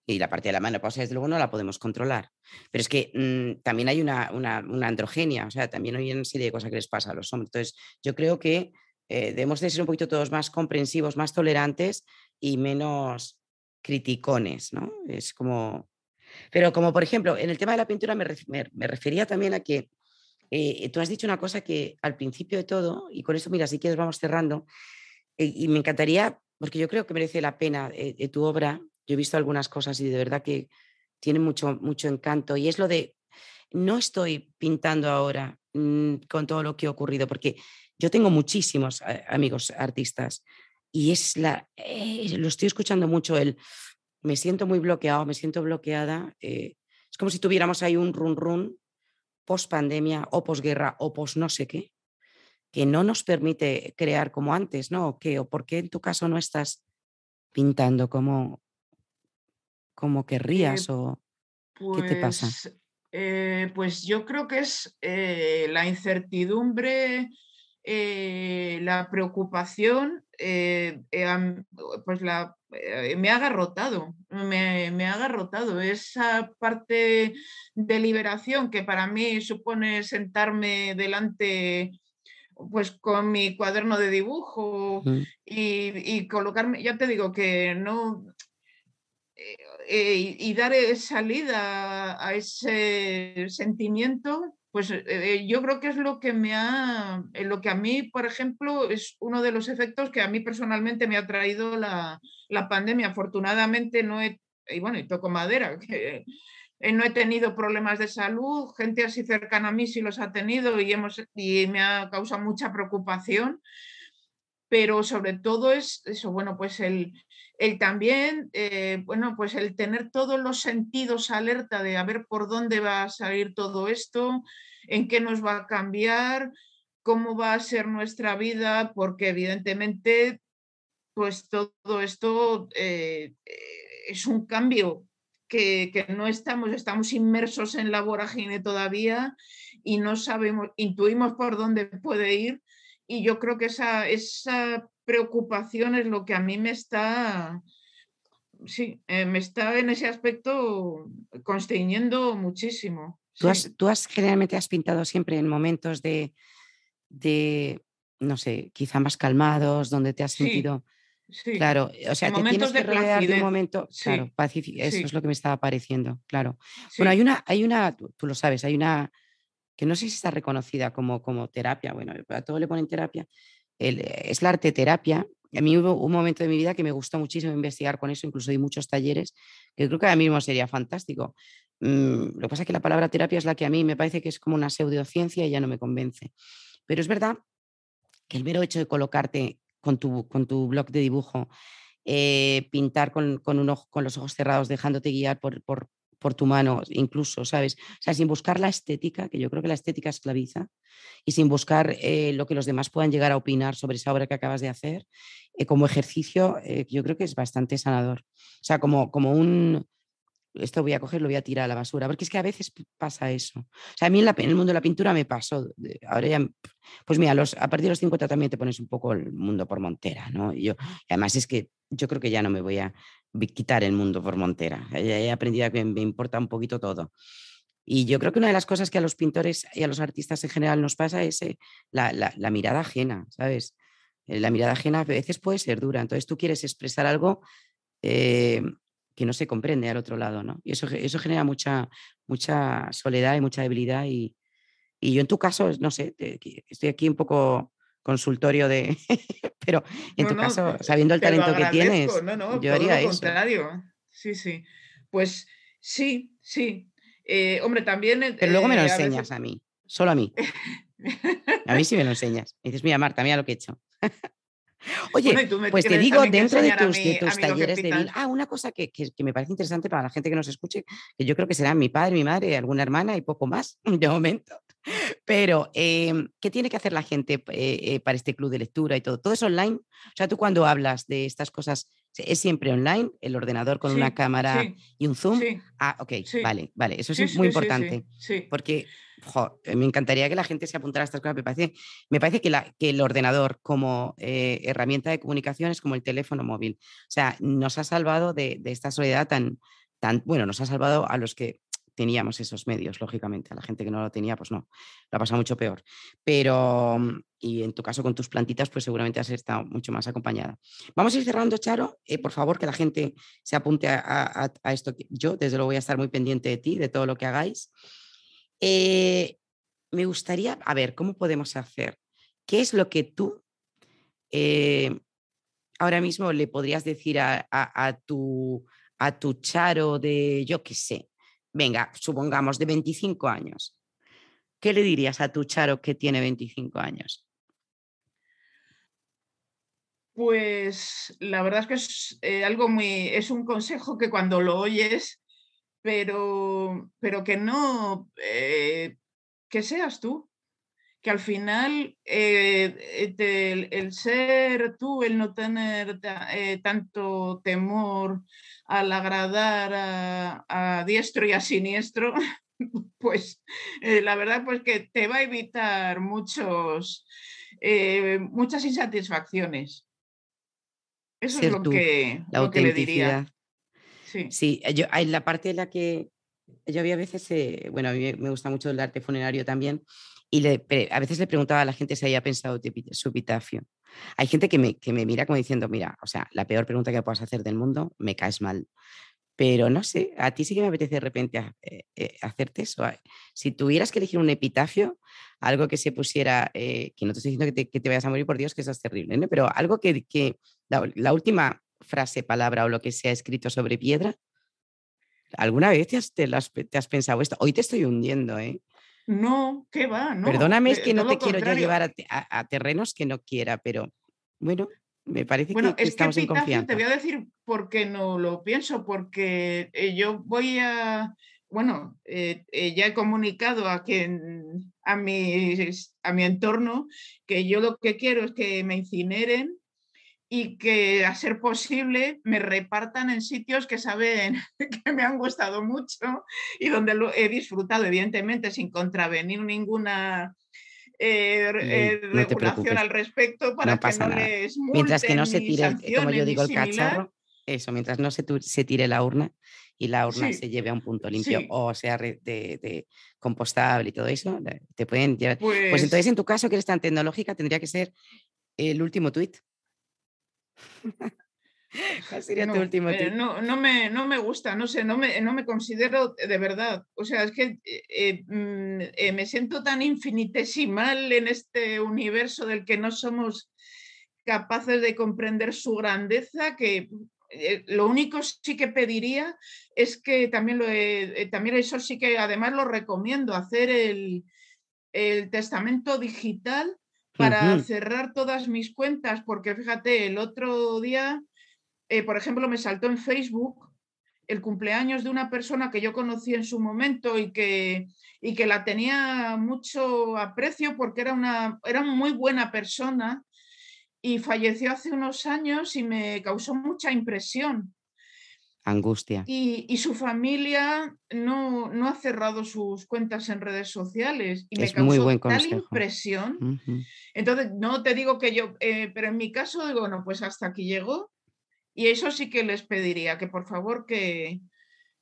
Y la parte de la mano, pues desde luego no la podemos controlar. Pero es que mm, también hay una, una, androgenia, o sea, también hay una serie de cosas que les pasa a los hombres. Entonces, yo creo que eh, debemos de ser un poquito todos más comprensivos, más tolerantes y menos, criticones, ¿no? Es como... Pero como por ejemplo, en el tema de la pintura me, refería también a que eh, tú has dicho una cosa que al principio de todo, y con eso, mira, si quieres vamos cerrando, eh, y me encantaría, porque yo creo que merece la pena eh, tu obra, yo he visto algunas cosas y de verdad que tiene mucho, mucho encanto, y es lo de, no estoy pintando ahora mm, con todo lo que ha ocurrido, porque yo tengo muchísimos amigos artistas, y es la, eh, lo estoy escuchando mucho, el me siento muy bloqueado, me siento bloqueada. Eh, es como si tuviéramos ahí un run run post pandemia o posguerra o post no sé qué, que no nos permite crear como antes, ¿no? ¿O, qué? ¿O por qué en tu caso no estás pintando como, como eh, querrías? ¿O qué te pasa? Pues, pues yo creo que es la incertidumbre, la preocupación eh, eh, pues la, eh, me ha agarrotado, me, me, ha agarrotado. Esa parte de liberación que para mí supone sentarme delante pues con mi cuaderno de dibujo y, colocarme, ya te digo que no, y dar salida a ese sentimiento, pues eh, eh, yo creo que es lo que me ha, eh, lo que a mí, por ejemplo, es uno de los efectos que a mí personalmente me ha traído la, pandemia. Afortunadamente no he, y bueno, y toco madera, que no he tenido problemas de salud, gente así cercana a mí sí los ha tenido y, hemos, y me ha causado mucha preocupación, pero sobre todo es eso, bueno, pues el, el también, bueno, pues el tener todos los sentidos alerta de a ver por dónde va a salir todo esto, en qué nos va a cambiar, cómo va a ser nuestra vida, porque evidentemente, pues todo esto eh, eh, es un cambio que, no estamos, estamos inmersos en la vorágine todavía y no sabemos, intuimos por dónde puede ir y yo creo que esa, esa preocupación es lo que a mí me está, sí, eh, me está en ese aspecto constreñiendo muchísimo. ¿Tú, has, tú has, generalmente has pintado siempre en momentos de, de, no sé, quizá más calmados, donde te has sentido... Claro, o sea, te tienes que rodear de un momento, claro, pacífico, eso es lo que me estaba pareciendo, claro. Bueno, hay una, hay una, tú, lo sabes, hay una que no sé si está reconocida como, como terapia, bueno, a todo le ponen terapia, es la arte terapia. A mí hubo un momento de mi vida que me gustó muchísimo investigar con eso, incluso di muchos talleres, que creo que ahora mismo sería fantástico. Mm, lo que pasa es que la palabra terapia es la que a mí me parece que es como una pseudociencia y ya no me convence. Pero es verdad que el mero hecho de colocarte con tu, con tu blog de dibujo, eh, pintar con, con, con los ojos cerrados, dejándote guiar por, por tu mano, incluso, ¿sabes? O sea, sin buscar la estética, que yo creo que la estética esclaviza, y sin buscar eh, lo que los demás puedan llegar a opinar sobre esa obra que acabas de hacer, eh, como ejercicio, yo creo que es bastante sanador. O sea, como, como un, esto voy a coger, lo voy a tirar a la basura, porque es que a veces pasa eso. O sea, a mí en, el mundo de la pintura me pasó, ahora ya, pues mira, los, a partir de los 50 también te pones un poco el mundo por montera, ¿no? Y yo, además es que yo creo que ya no me voy a quitar el mundo por montera, he aprendido que me importa un poquito todo. Y yo creo que una de las cosas que a los pintores y a los artistas en general nos pasa es eh, la, mirada ajena, ¿sabes? Eh, la mirada ajena a veces puede ser dura, entonces tú quieres expresar algo eh, que no se comprende al otro lado, ¿no? Y eso, eso genera mucha, mucha soledad y mucha debilidad. Y, y yo en tu caso, no sé, estoy aquí un poco consultorio de, pero en tu caso, sabiendo el talento que tienes, yo haría eso. Contrario. Sí, sí. Pues sí, sí. Eh, hombre, también... Pero luego me lo eh, enseñas a, mí, solo a mí. A mí sí me lo enseñas. Me dices, mira, Marta, mira lo que he hecho. Oye, pues te digo, dentro de tus, talleres de vida, ah, una cosa que, me parece interesante para la gente que nos escuche, que yo creo que será mi padre, mi madre, alguna hermana y poco más de momento. Pero, em, ¿qué tiene que hacer la gente eh, eh, para este club de lectura y todo? ¿Todo es online? O sea, tú cuando hablas de estas cosas, ¿es siempre online? ¿El ordenador con una cámara y un zoom? Ah, ok, vale, vale, eso es muy importante. Porque eh, me encantaría que la gente se apuntara a estas cosas. Me parece, me parece que, la, que el ordenador como eh, herramienta de comunicación es como el teléfono móvil. O sea, nos ha salvado de, esta soledad tan, tan, bueno, nos ha salvado a los que teníamos esos medios, lógicamente. A la gente que no lo tenía, pues no, lo ha pasado mucho peor. Pero, mm, y en tu caso con tus plantitas, pues seguramente has estado mucho más acompañada. Vamos a ir cerrando, Charo. Eh, por favor, que la gente se apunte a, a, esto. Yo, desde luego, voy a estar muy pendiente de ti, de todo lo que hagáis. Eh, me gustaría, a ver, ¿cómo podemos hacer? ¿Qué es lo que tú eh, ahora mismo le podrías decir a, tu, a tu charo de, yo qué sé, venga, supongamos de 25 años? ¿Qué le dirías a tu charo que tiene 25 años? Pues la verdad es que es eh, algo muy, es un consejo que cuando lo oyes pero, pero que no, eh, que seas tú, que al final eh, eh, el, ser tú, el no tener tanto temor al agradar a, diestro y a siniestro, pues la verdad pues que te va a evitar muchos, muchas insatisfacciones. Eso es lo, que, la lo que le diría. Sí. yo, hay la parte en la que yo había veces, eh, bueno, a mí me gusta mucho el arte funerario también, y le, a veces le preguntaba a la gente si había pensado su epitafio. Hay gente que me, que me mira como diciendo, mira, o sea, la peor pregunta que puedas hacer del mundo, me caes mal. Pero no sé, a ti sí que me apetece de repente eh, eh, hacerte eso. Si tuvieras que elegir un epitafio, algo que se pusiera, que no te estoy diciendo que te, vayas a morir, por Dios, que eso es terrible, pero algo que, que la, última frase, palabra o lo que sea escrito sobre piedra? ¿Alguna vez te has, te has, pensado esto? Hoy te estoy hundiendo, ¿eh? No, ¿qué va? No, Perdóname, es que no te quiero yo llevar a, terrenos que no quiera, pero bueno, me parece que, estamos en confianza. Te voy a decir por qué no lo pienso, porque eh, yo voy a, bueno, eh, eh, ya he comunicado a quien, a mi, a mi entorno, que yo lo que quiero es que me incineren y que a ser posible me repartan en sitios que saben que me han gustado mucho y donde lo he disfrutado, evidentemente, sin contravenir ninguna eh, eh, regulación al respecto para que no les multen Mientras que no se tire, como yo digo, el cacharro, eso, mientras no se, se, tire la urna y la urna se lleve a un punto limpio o sea de, de, compostable y todo eso, te pueden llevar. Pues, pues, entonces, en tu caso, que eres tan tecnológica, tendría que ser el último tuit. sería no, tu último eh, no, no, me, no me gusta, no sé, no me, no me considero de verdad. O sea, es que eh, mm, me siento tan infinitesimal en este universo del que no somos capaces de comprender su grandeza que eh, lo único sí que pediría es que también, lo eh, también eso sí que además lo recomiendo, hacer el, testamento digital para cerrar todas mis cuentas, porque fíjate, el otro día, eh, por ejemplo, me saltó en Facebook el cumpleaños de una persona que yo conocí en su momento y que, y que la tenía mucho aprecio porque era una era muy buena persona y falleció hace unos años y me causó mucha impresión. Angustia. Y, su familia no, no, ha cerrado sus cuentas en redes sociales y me causó tal impresión. Entonces, no te digo que yo, eh, pero en mi caso digo, bueno, pues hasta aquí llegó y eso sí que les pediría, que por favor que,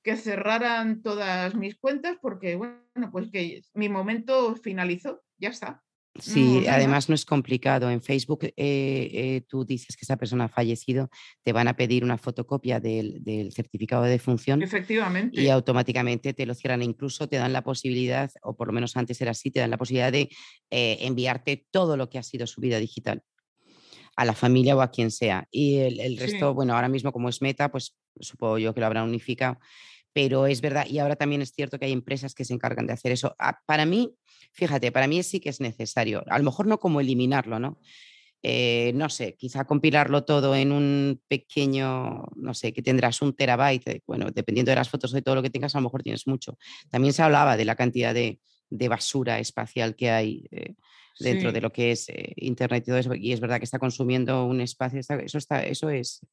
que cerraran todas mis cuentas porque, bueno, pues que mi momento finalizó, ya está. Sí, además no es complicado. En Facebook eh, eh, tú dices que esa persona ha fallecido, te van a pedir una fotocopia del, certificado de defunción. Efectivamente. Y automáticamente te lo cierran. incluso te dan la posibilidad, o por lo menos antes era así, te dan la posibilidad de eh, enviarte todo lo que ha sido su vida digital a la familia o a quien sea. Y el, resto, bueno, ahora mismo como es meta, pues supongo yo que lo habrán unificado. Pero es verdad, y ahora también es cierto que hay empresas que se encargan de hacer eso. Ah, para mí, Fíjate, para mí sí que es necesario. A lo mejor no como eliminarlo, ¿no? Eh, no sé, quizá compilarlo todo en un pequeño, no sé, que tendrás un terabyte, eh, bueno, dependiendo de las fotos de todo lo que tengas, a lo mejor tienes mucho. También se hablaba de la cantidad de, basura espacial que hay eh, dentro de lo que es Internet y todo eso, y es verdad que está consumiendo un espacio, eso, está, eso es,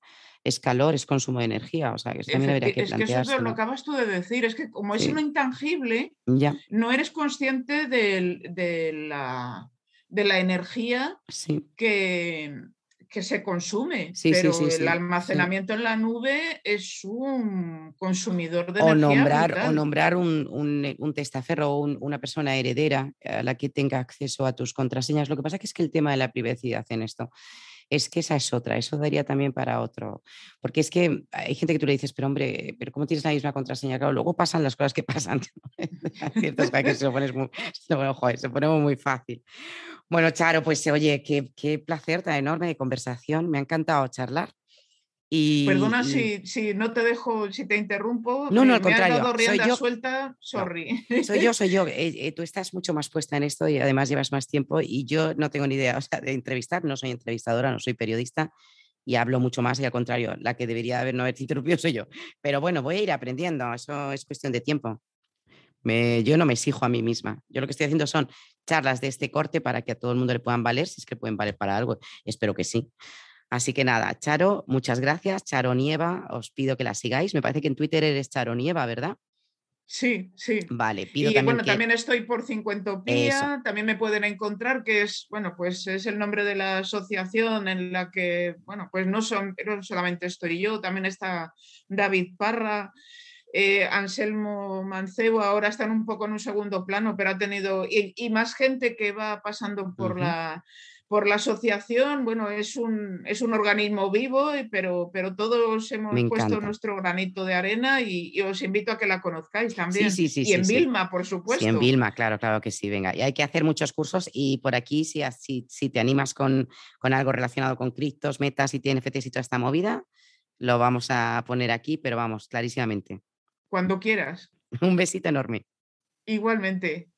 es calor, es consumo de energía, o sea, que también que Es que eso es lo acabas tú de decir, es que como es lo intangible, ya. no eres consciente de, la, de la energía que, que se consume, pero el almacenamiento en la nube es un consumidor de o energía. Nombrar, o nombrar un, un, un testaferro o una persona heredera a la que tenga acceso a tus contraseñas. Lo que pasa es que el tema de la privacidad en esto es que esa es otra, eso daría también para otro. Porque es que hay gente que tú le dices, pero hombre, pero ¿cómo tienes la misma contraseña? Claro, luego pasan las cosas que pasan. Ciertas que se lo muy, se pone muy fácil. Bueno, Charo, pues oye, qué, qué placer tan enorme de conversación. Me ha encantado charlar. Perdona si, si, no te dejo, si te interrumpo. No, no, al contrario. soy yo. suelta, sorry. soy yo, soy yo. Eh, eh, tú estás mucho más puesta en esto y además llevas más tiempo y yo no tengo ni idea o sea, de entrevistar, no soy entrevistadora, no soy periodista y hablo mucho más y al contrario, la que debería haber no haber interrumpido soy yo. Pero bueno, voy a ir aprendiendo, eso es cuestión de tiempo. Me, yo no me exijo a mí misma. Yo lo que estoy haciendo son charlas de este corte para que a todo el mundo le puedan valer, si es que pueden valer para algo. Espero que sí. Así que nada, Charo, muchas gracias. Charo Nieva, os pido que la sigáis. Me parece que en Twitter eres Charo Nieva, ¿verdad? Sí, sí. Vale, pido y también bueno, también estoy por Cincuentopía, también me pueden encontrar, que es, bueno, pues es el nombre de la asociación en la que, bueno, pues no, son, no solamente estoy yo, también está David Parra, eh, Anselmo Mancebo, ahora están un poco en un segundo plano, pero ha tenido, y, más gente que va pasando por la por la asociación, bueno, es un, es un organismo vivo, pero, pero todos hemos puesto nuestro granito de arena y, os invito a que la conozcáis también. Sí, sí, sí, y en Vilma, por supuesto. Sí, en Vilma, claro, claro que sí, venga. Y hay que hacer muchos cursos y por aquí, si, si, si te animas con, con algo relacionado con criptos, metas y NFTs y toda esta movida, lo vamos a poner aquí, pero vamos, clarísimamente. Cuando quieras. Un besito enorme. Igualmente.